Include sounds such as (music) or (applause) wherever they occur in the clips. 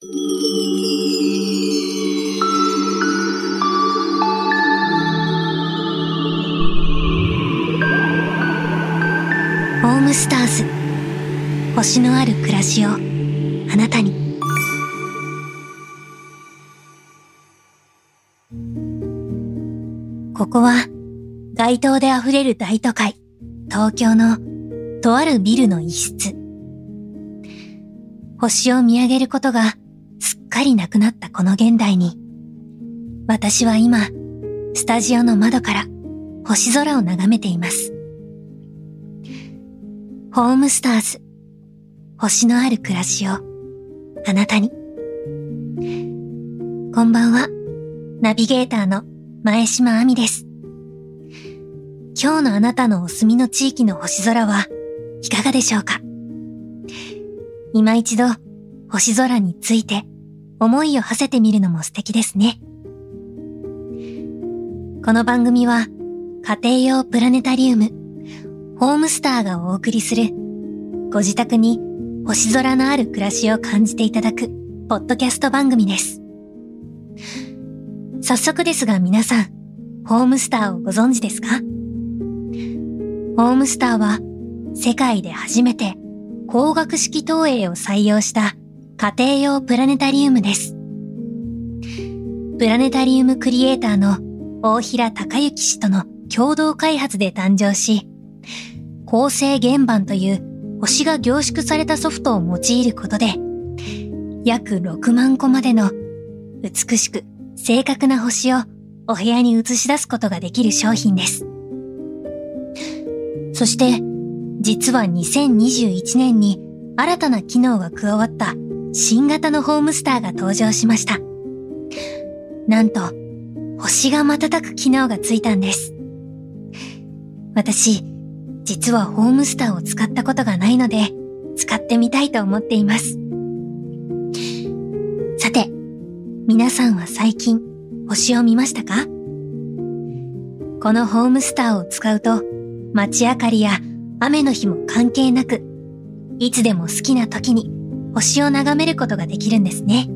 ホームスターズ。星のある暮らしをあなたに。ここは街灯で溢れる大都会。東京のとあるビルの一室。星を見上げることがかりなくなったこの現代に私は今スタジオの窓から星空を眺めていますホームスターズ。星のある暮らしをあなたに。こんばんは。ナビゲーターの前島亜美です。今日のあなたのお住みの地域の星空はいかがでしょうか？今一度星空について思いを馳せてみるのも素敵ですね。この番組は家庭用プラネタリウムホームスターがお送りする、ご自宅に星空のある暮らしを感じていただく、ポッドキャスト番組です。早速ですが皆さん、ホームスターをご存知ですか？ホームスターは、世界で初めて光学式投影を採用した家庭用プラネタリウムです。プラネタリウムクリエイターの大平隆之氏との共同開発で誕生し、構成原版という星が凝縮されたソフトを用いることで、約6万個までの美しく正確な星をお部屋に映し出すことができる商品です。そして、実は2021年に新たな機能が加わった新型のホームスターが登場しました。なんと、星が瞬く機能がついたんです。私、実はホームスターを使ったことがないので、使ってみたいと思っています。さて、皆さんは最近、星を見ましたか？このホームスターを使うと、街明かりや雨の日も関係なく、いつでも好きな時に星を眺めることができるんですね。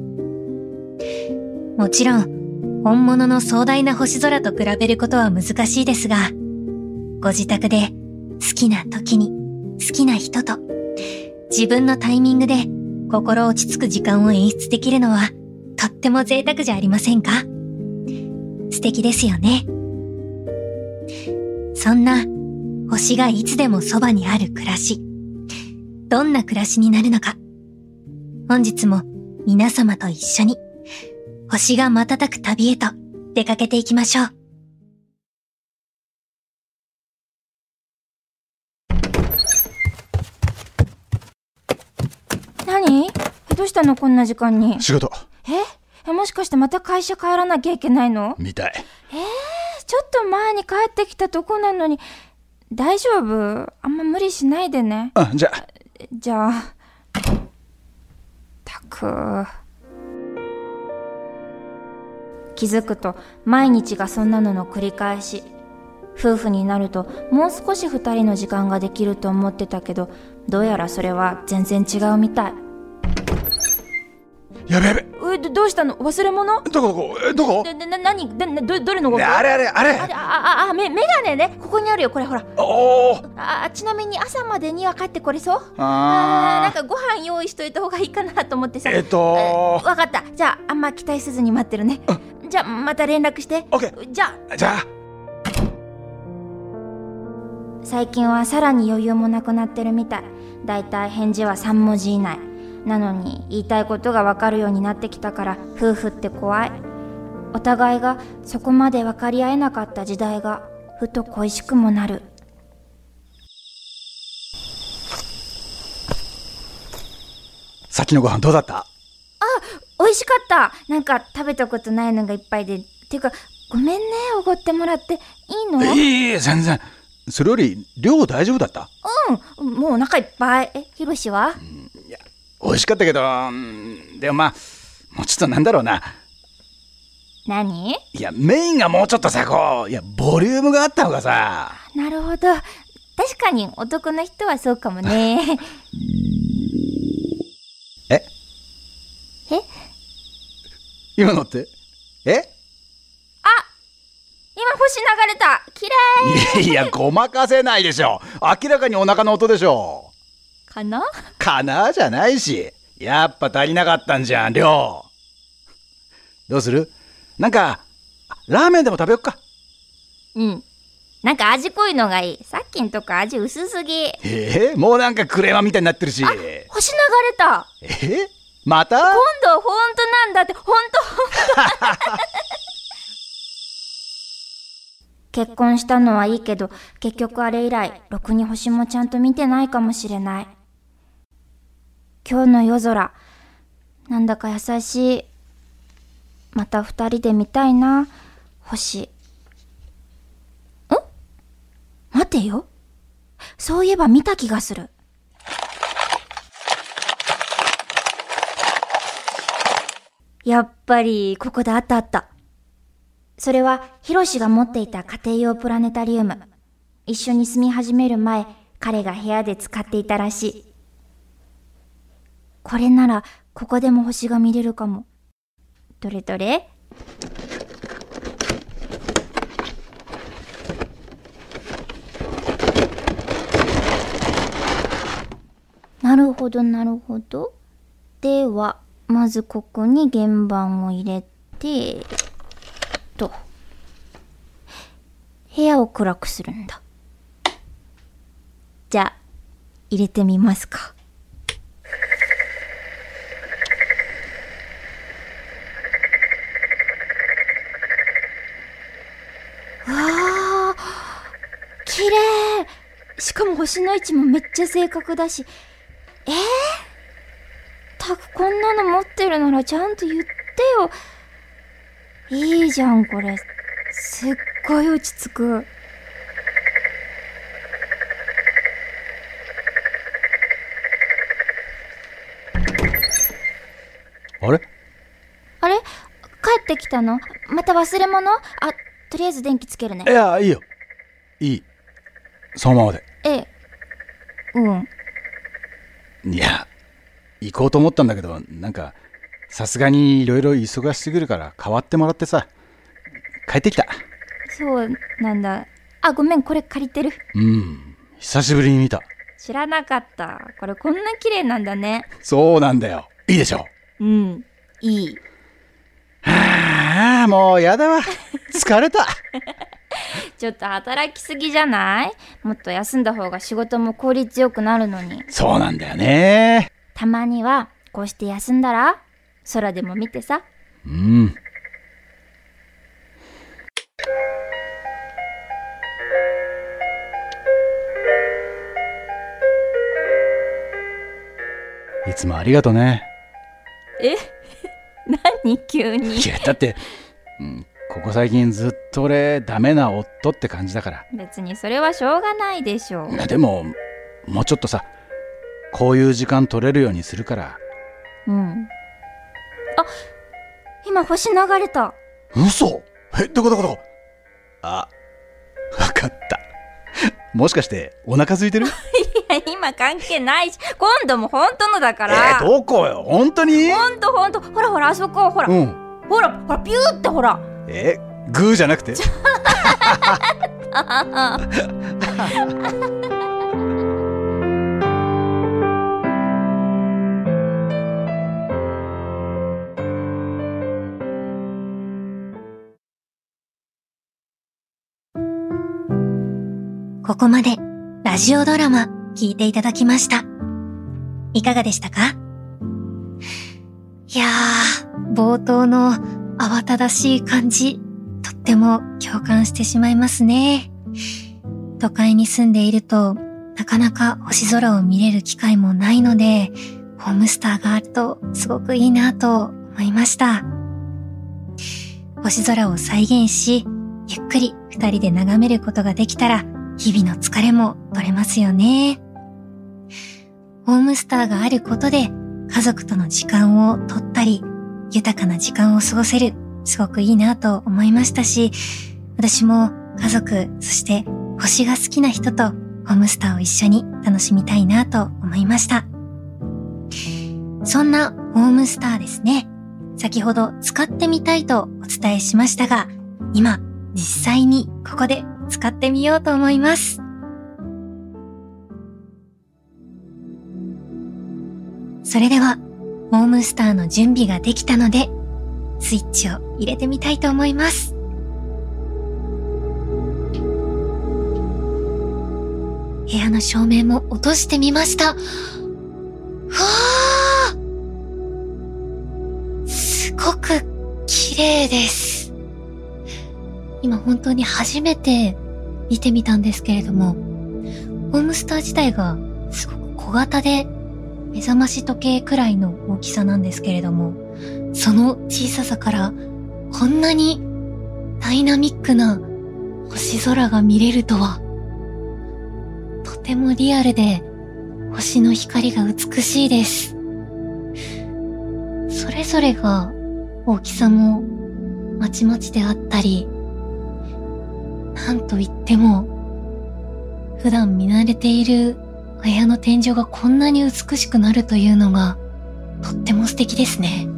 もちろん、本物の壮大な星空と比べることは難しいですが、ご自宅で好きな時に、好きな人と、自分のタイミングで心落ち着く時間を演出できるのは、とっても贅沢じゃありませんか？素敵ですよね。そんな、星がいつでもそばにある暮らし。どんな暮らしになるのか。本日も皆様と一緒に、星が瞬く旅へと出かけていきましょう。何？どうしたの？こんな時間に。仕事。え？もしかしてまた会社帰らなきゃいけないの？みたい。えー、ちょっと前に帰ってきたとこなのに、大丈夫？あんま無理しないでね。あ、じゃあ。じゃあ。く。気づくと毎日がそんなのの繰り返し。夫婦になるともう少し2人の時間ができると思ってたけどどうやらそれは全然違うみたいやべやべえどうしたの？忘れ物？どこどこ？えどこ？な、な、なに、ど、どれのごあれあれあれあれあ、あ、め、メガネね。ここにあるよ、これほら。おおあ、ちなみに朝までには帰ってこれそう？あなんかご飯用意しといた方がいいかなと思ってさ。えっとわかった。じゃあ、あんま期待せずに待ってるね。じゃあ、また連絡して。オッケー。じゃあ。じゃあ。最近はさらに余裕もなくなってるみたい。だいたい返事は3文字以内。なのに言いたいことがわかるようになってきたから夫婦って怖い。お互いがそこまで分かり合えなかった時代がふと恋しくもなる。さっきのご飯どうだった？あ美味しかった。なんか食べたことないのがいっぱいで。っていうかごめんねおごってもらって。いいの？いいい全然。それより量大丈夫だった？うんもうお腹いっぱい。えひろしは、うん美味しかったけど、でもまあ、もうちょっとなんだろうな。何？いや、メインがもうちょっとさ、こう、いや、ボリュームがあった方がさ。なるほど。確かに男の人はそうかもね。(laughs) え？え？今のって？え？今星流れた綺麗いやいや、ごまかせないでしょ。明らかにお腹の音でしょ。かな？かなじゃないし。やっぱ足りなかったんじゃん、量。どうする？なんか、ラーメンでも食べよっか。うん。なんか味濃いのがいい。さっきんとこ味薄すぎ。えー、もうなんかクレーマーみたいになってるし。星流れたえー、また？今度本当なんだって、本当 (laughs) 結婚したのはいいけど、結局あれ以来、ろくに星もちゃんと見てないかもしれない。今日の夜空、なんだか優しい。また二人で見たいな、星。ん？待てよ。そういえば見た気がする。やっぱり、ここであったあった。それは、ヒロシが持っていた家庭用プラネタリウム。一緒に住み始める前、彼が部屋で使っていたらしい。これなら、ここでも星が見れるかも。どれどれ？なるほど、なるほど。では、まずここに原版を入れて、と。部屋を暗くするんだ。じゃあ、入れてみますか。わあ、綺麗しかも星の位置もめっちゃ正確だし。えー、たくこんなの持ってるならちゃんと言ってよ。いいじゃん、これ。すっごい落ち着く。あれ？あれ？帰ってきたの？また忘れ物？あ、とりあえず電気つけるねい。や、いいよ。いい。そのままで。ええ。うん。いや、行こうと思ったんだけど、なんか、さすがにいろいろ忙しすぎるから代わってもらってさ、帰ってきた。そうなんだ。あ、ごめん、これ借りてる。うん、久しぶりに見た。知らなかった。これこんな綺麗なんだね。そうなんだよ。いいでしょ。うん。いい。はあ、もうやだわ。疲れた。(laughs) ちょっと働きすぎじゃない？もっと休んだ方が仕事も効率よくなるのに。そうなんだよね。たまには、こうして休んだら、空でも見てさ。うん。いつもありがとね。え？(laughs) 何急に？い。や、だって、うん、ここ最近ずっと俺、ダメな夫って感じだから。別にそれはしょうがないでしょう。いやでも、もうちょっとさ、こういう時間取れるようにするから。うん。あ、今星流れた。嘘え、どこどこどこあ、わかった。もしかして、お腹空いてる？(laughs) いや、今関係ないし、今度も本当のだかえら。ー、どこよ？本当に？ほんとほんと。ほらほら、あそこ、ほら。うん。ほら、ほら、ピューってほら。え、グーじゃなくて？ここまでラジオドラマ聞いていただきました。いかがでしたか？いやー、冒頭の慌ただしい感じ、とっても共感してしまいますね。都会に住んでいると、なかなか星空を見れる機会もないので、ホームスターがあるとすごくいいなと思いました。星空を再現し、ゆっくり二人で眺めることができたら、日々の疲れも取れますよね。ホームスターがあることで、家族との時間を取ったり、豊かな時間を過ごせる、すごくいいなと思いましたし、私も家族、そして星が好きな人とホームスターを一緒に楽しみたいなと思いました。そんなホームスターですね。先ほど使ってみたいとお伝えしましたが、今実際にここで使ってみようと思います。それでは、ホームスターの準備ができたので、スイッチを入れてみたいと思います。部屋の照明も落としてみました。わあすごく綺麗です。今本当に初めて見てみたんですけれども、ホームスター自体がすごく小型で目覚まし時計くらいの大きさなんですけれども、その小ささからこんなにダイナミックな星空が見れるとは、とてもリアルで星の光が美しいです。それぞれが大きさもまちまちであったり、なんといっても普段見慣れている部屋の天井がこんなに美しくなるというのがとっても素敵ですね。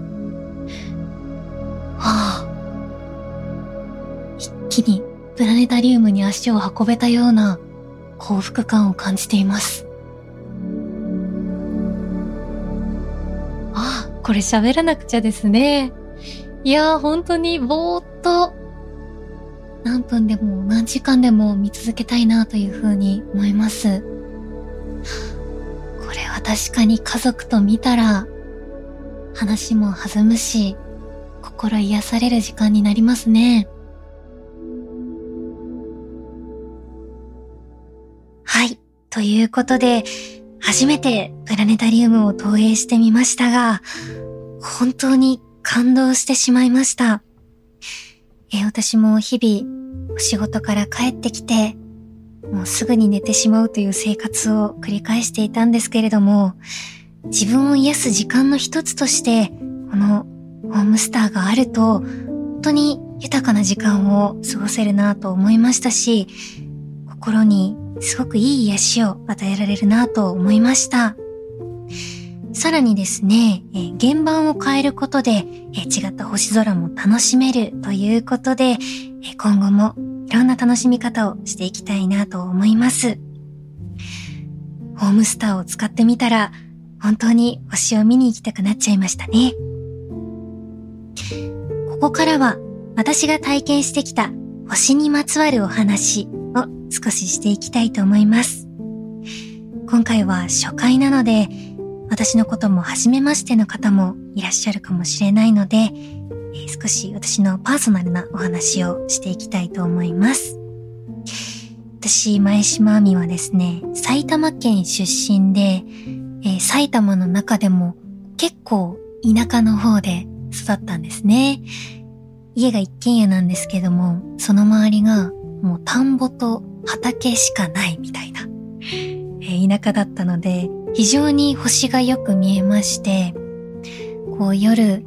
はあ。一気にプラネタリウムに足を運べたような幸福感を感じています。ああ、これ喋らなくちゃですね。いやー、本当にぼーっと何分でも何時間でも見続けたいなというふうに思います。確かに家族と見たら話も弾むし、心癒される時間になりますね。はい。ということで、初めてプラネタリウムを投影してみましたが、本当に感動してしまいました。え私も日々お仕事から帰ってきて、もうすぐに寝てしまうという生活を繰り返していたんですけれども、自分を癒す時間の一つとして、このホームスターがあると、本当に豊かな時間を過ごせるなと思いましたし、心にすごくいい癒しを与えられるなと思いました。さらにですね、え現場を変えることで、え違った星空も楽しめるということで、え今後もろんな楽しみ方をしていきたいなと思います。ホームスターを使ってみたら、本当に星を見に行きたくなっちゃいましたね。ここからは私が体験してきた星にまつわるお話を少ししていきたいと思います。今回は初回なので、私のことも初めましての方もいらっしゃるかもしれないので、少し私のパーソナルなお話をしていきたいと思います。私、前島亜美はですね、埼玉県出身で、えー、埼玉の中でも結構田舎の方で育ったんですね。家が一軒家なんですけども、その周りがもう田んぼと畑しかないみたいな、えー、田舎だったので、非常に星がよく見えまして、こう夜、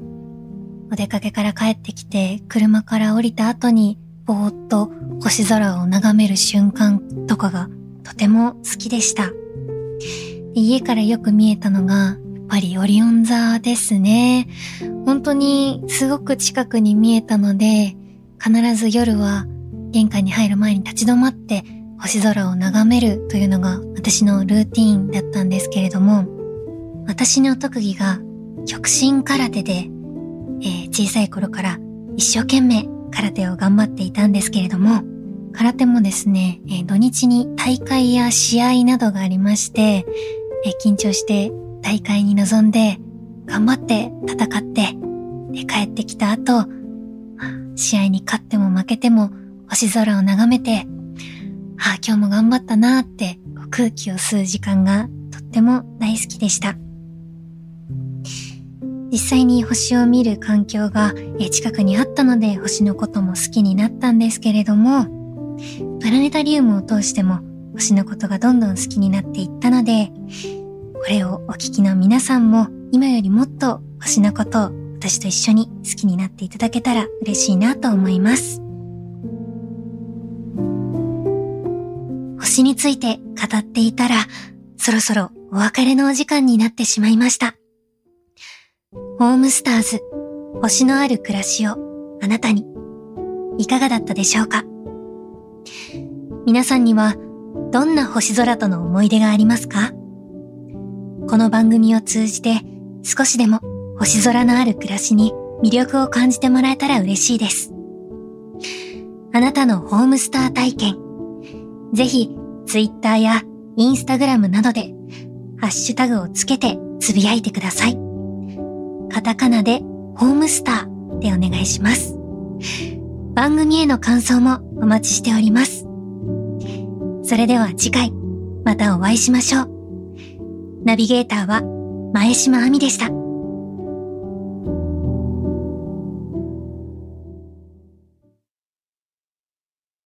お出かけから帰ってきて、車から降りた後に、ぼーっと星空を眺める瞬間とかがとても好きでした。家からよく見えたのが、やっぱりオリオン座ですね。本当にすごく近くに見えたので、必ず夜は玄関に入る前に立ち止まって星空を眺めるというのが私のルーティーンだったんですけれども、私の特技が極真空手で、えー、小さい頃から一生懸命空手を頑張っていたんですけれども、空手もですね、えー、土日に大会や試合などがありまして、えー、緊張して大会に臨んで、頑張って戦って、で帰ってきた後、試合に勝っても負けても星空を眺めて、ああ、今日も頑張ったなーって空気を吸う時間がとっても大好きでした。実際に星を見る環境が近くにあったので星のことも好きになったんですけれども、プラネタリウムを通しても星のことがどんどん好きになっていったので、これをお聞きの皆さんも今よりもっと星のことを私と一緒に好きになっていただけたら嬉しいなと思います。星について語っていたら、そろそろお別れのお時間になってしまいました。ホームスターズ、星のある暮らしをあなたに。いかがだったでしょうか？皆さんにはどんな星空との思い出がありますか？この番組を通じて少しでも星空のある暮らしに魅力を感じてもらえたら嬉しいです。あなたのホームスター体験、ぜひツイッターやインスタグラムなどでハッシュタグをつけてつぶやいてください。カタカナでホームスターでお願いします。番組への感想もお待ちしております。それでは次回、またお会いしましょう。ナビゲーターは前島亜美でした。